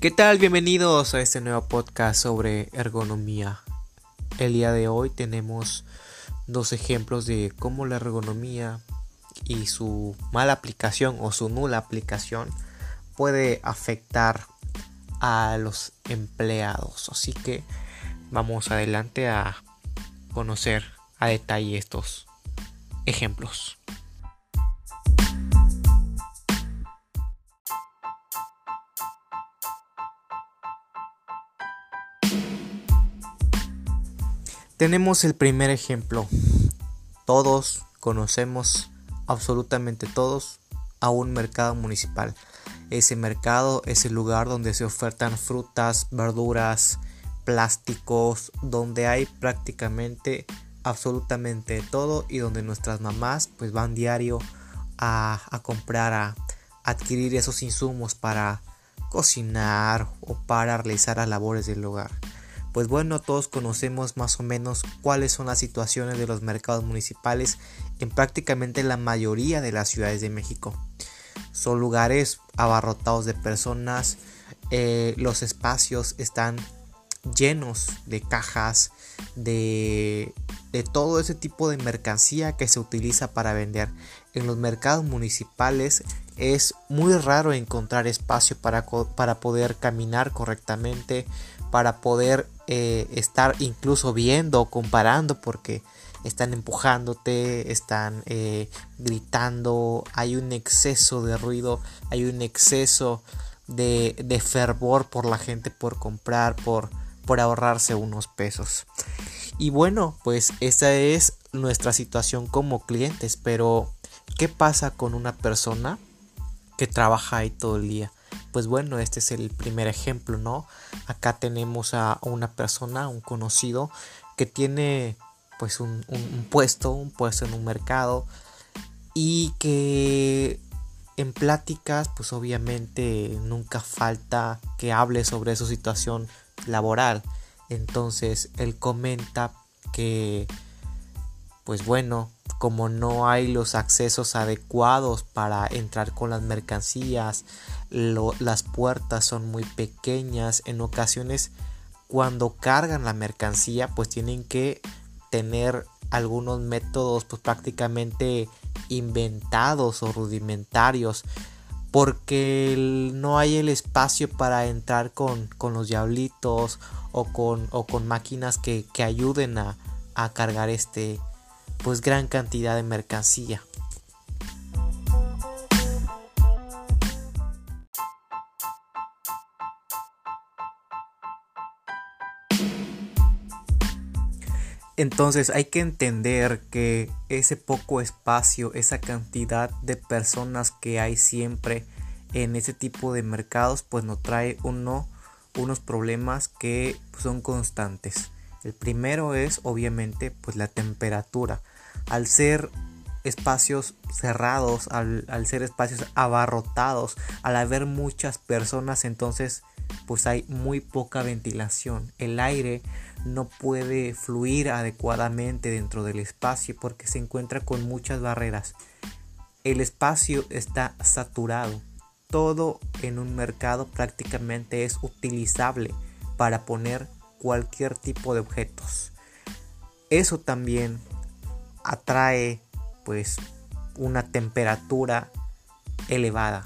¿Qué tal? Bienvenidos a este nuevo podcast sobre ergonomía. El día de hoy tenemos dos ejemplos de cómo la ergonomía y su mala aplicación o su nula aplicación puede afectar a los empleados. Así que vamos adelante a conocer a detalle estos ejemplos. Tenemos el primer ejemplo. Todos conocemos, absolutamente todos, a un mercado municipal. Ese mercado es el lugar donde se ofertan frutas, verduras, plásticos, donde hay prácticamente absolutamente todo y donde nuestras mamás pues van diario a, a comprar, a adquirir esos insumos para cocinar o para realizar las labores del hogar. Pues bueno, todos conocemos más o menos cuáles son las situaciones de los mercados municipales en prácticamente la mayoría de las ciudades de México. Son lugares abarrotados de personas, eh, los espacios están llenos de cajas, de, de, todo ese tipo de mercancía que se utiliza para vender. En los mercados municipales es muy raro encontrar espacio para, para poder caminar correctamente, para poder eh, estar incluso viendo, comparando, porque están empujándote, están eh, gritando, hay un exceso de ruido, hay un exceso de, de, fervor por la gente por comprar, por, por ahorrarse unos pesos. Y bueno, pues esa es nuestra situación como clientes, pero ¿qué pasa con una persona que trabaja ahí todo el día? Pues bueno, este es el primer ejemplo, ¿no? Acá tenemos a una persona, un conocido, que tiene pues un, puesto, un puesto en un mercado y que en pláticas pues obviamente nunca falta que hable sobre su situación laboral. Entonces él comenta que pues bueno, como no hay los accesos adecuados para entrar con las mercancías, las puertas son muy pequeñas, en ocasiones cuando cargan la mercancía pues tienen que tener algunos métodos pues prácticamente inventados o rudimentarios porque no hay el espacio para entrar con, los diablitos o con, o con máquinas que, que ayuden a, a cargar este pues gran cantidad de mercancía. Entonces hay que entender que ese poco espacio, esa cantidad de personas que hay siempre en ese tipo de mercados, pues nos trae uno, unos problemas que son constantes. El primero es obviamente pues la temperatura. Al ser espacios cerrados, al, al ser espacios abarrotados, al haber muchas personas, entonces pues hay muy poca ventilación. El aire no puede fluir adecuadamente dentro del espacio porque se encuentra con muchas barreras. El espacio está saturado. Todo en un mercado prácticamente es utilizable para poner cualquier tipo de objetos. Eso también atrae pues una temperatura elevada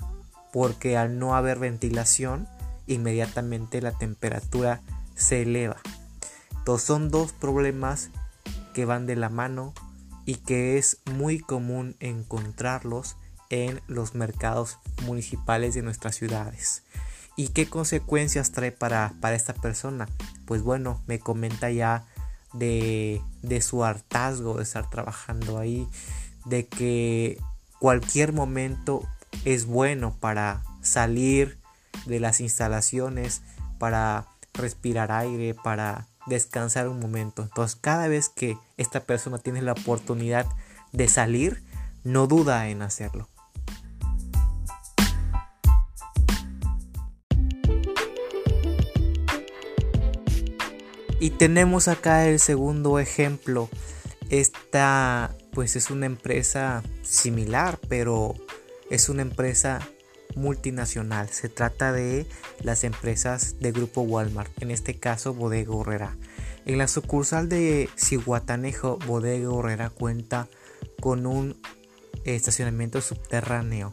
porque al no haber ventilación inmediatamente la temperatura se eleva. Entonces son dos problemas que van de la mano y que es muy común encontrarlos en los mercados municipales de nuestras ciudades. ¿Y qué consecuencias trae para, para esta persona? Pues bueno, me comenta ya de, de su hartazgo de estar trabajando ahí, de que cualquier momento es bueno para salir de las instalaciones, para respirar aire, para descansar un momento. Entonces cada vez que esta persona tiene la oportunidad de salir, no duda en hacerlo. Y tenemos acá el segundo ejemplo. Esta pues es una empresa similar, pero es una empresa multinacional. Se trata de las empresas de grupo Walmart, en este caso Bodega Horrera. En la sucursal de Cihuatanejo, Bodega Horrera cuenta con un estacionamiento subterráneo.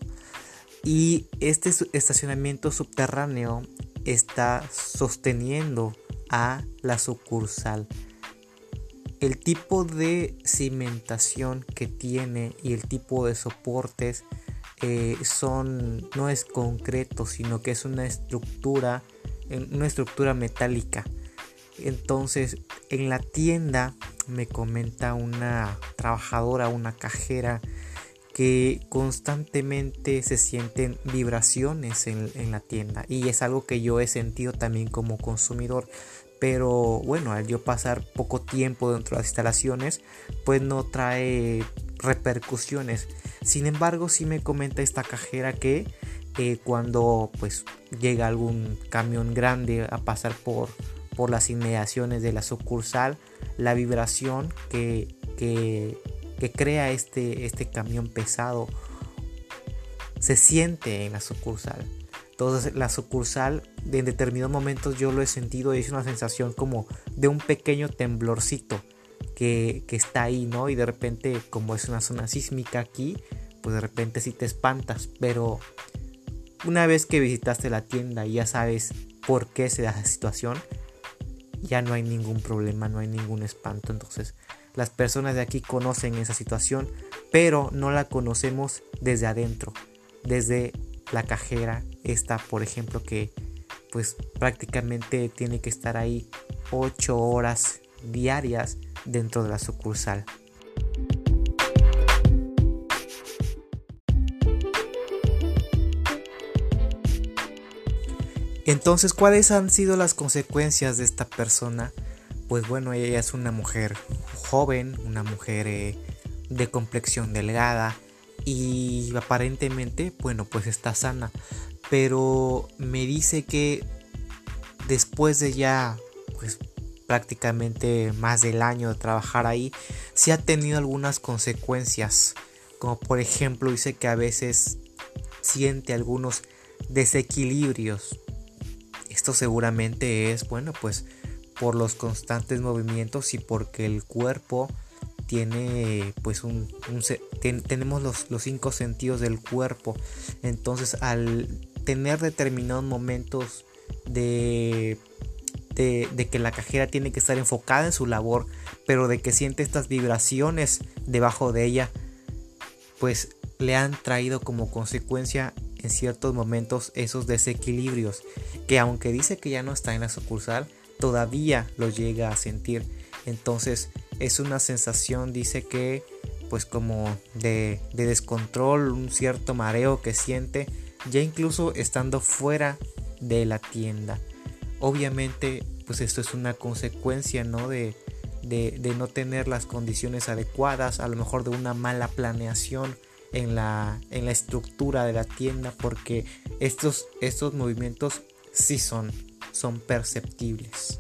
Y este estacionamiento subterráneo está sosteniendo a la sucursal. El tipo de cimentación que tiene y el tipo de soportes eh, son no es concreto, sino que es una estructura, una estructura metálica. Entonces, en la tienda me comenta una trabajadora, una cajera, que constantemente se sienten vibraciones en, la tienda y es algo que yo he sentido también como consumidor. Pero bueno al yo pasar poco tiempo dentro de las instalaciones pues no trae repercusiones. Sin embargo sí me comenta esta cajera que eh, cuando pues llega algún camión grande a pasar por por las inmediaciones de la sucursal la vibración que, que que crea este, este camión pesado se siente en la sucursal. Entonces la sucursal en determinados momentos yo lo he sentido es una sensación como de un pequeño temblorcito que, que, está ahí, ¿no? Y de repente como es una zona sísmica aquí, pues de repente sí te espantas, pero una vez que visitaste la tienda y ya sabes por qué se da esa situación, ya no hay ningún problema, no hay ningún espanto. Entonces las personas de aquí conocen esa situación, pero no la conocemos desde adentro, desde la cajera, esta por ejemplo que pues prácticamente tiene que estar ahí 8 horas diarias dentro de la sucursal. Entonces, ¿cuáles han sido las consecuencias de esta persona? Pues bueno, ella es una mujer joven, una mujer eh, de complexión delgada y aparentemente, bueno, pues está sana. Pero me dice que después de ya, pues prácticamente más del año de trabajar ahí, sí ha tenido algunas consecuencias. Como por ejemplo dice que a veces siente algunos desequilibrios. Esto seguramente es, bueno, pues por los constantes movimientos y porque el cuerpo tiene pues un, tenemos los, los, cinco sentidos del cuerpo. Entonces al tener determinados momentos de, de, de, que la cajera tiene que estar enfocada en su labor pero de que siente estas vibraciones debajo de ella pues le han traído como consecuencia en ciertos momentos esos desequilibrios que aunque dice que ya no está en la sucursal todavía lo llega a sentir. Entonces es una sensación, dice que pues como de, descontrol, un cierto mareo que siente, ya incluso estando fuera de la tienda. Obviamente pues esto es una consecuencia, ¿no? De, de, no tener las condiciones adecuadas, a lo mejor de una mala planeación en la, en la estructura de la tienda, porque estos, estos movimientos sí son son perceptibles.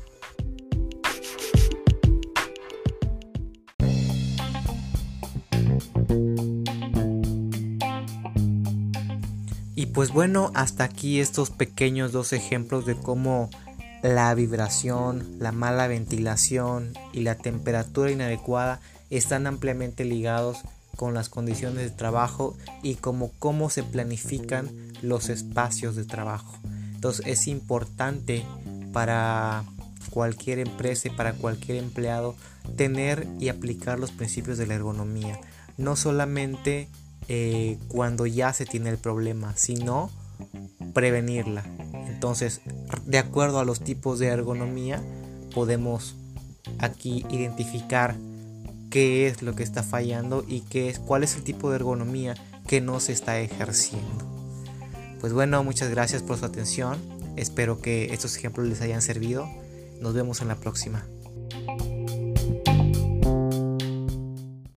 Y pues bueno, hasta aquí estos pequeños dos ejemplos de cómo la vibración, la mala ventilación y la temperatura inadecuada están ampliamente ligados con las condiciones de trabajo y como cómo se planifican los espacios de trabajo. Entonces es importante para cualquier empresa y para cualquier empleado tener y aplicar los principios de la ergonomía. No solamente eh, cuando ya se tiene el problema, sino prevenirla. Entonces, de acuerdo a los tipos de ergonomía, podemos aquí identificar qué es lo que está fallando y qué es, cuál es el tipo de ergonomía que no se está ejerciendo. Pues bueno, muchas gracias por su atención. Espero que estos ejemplos les hayan servido. Nos vemos en la próxima.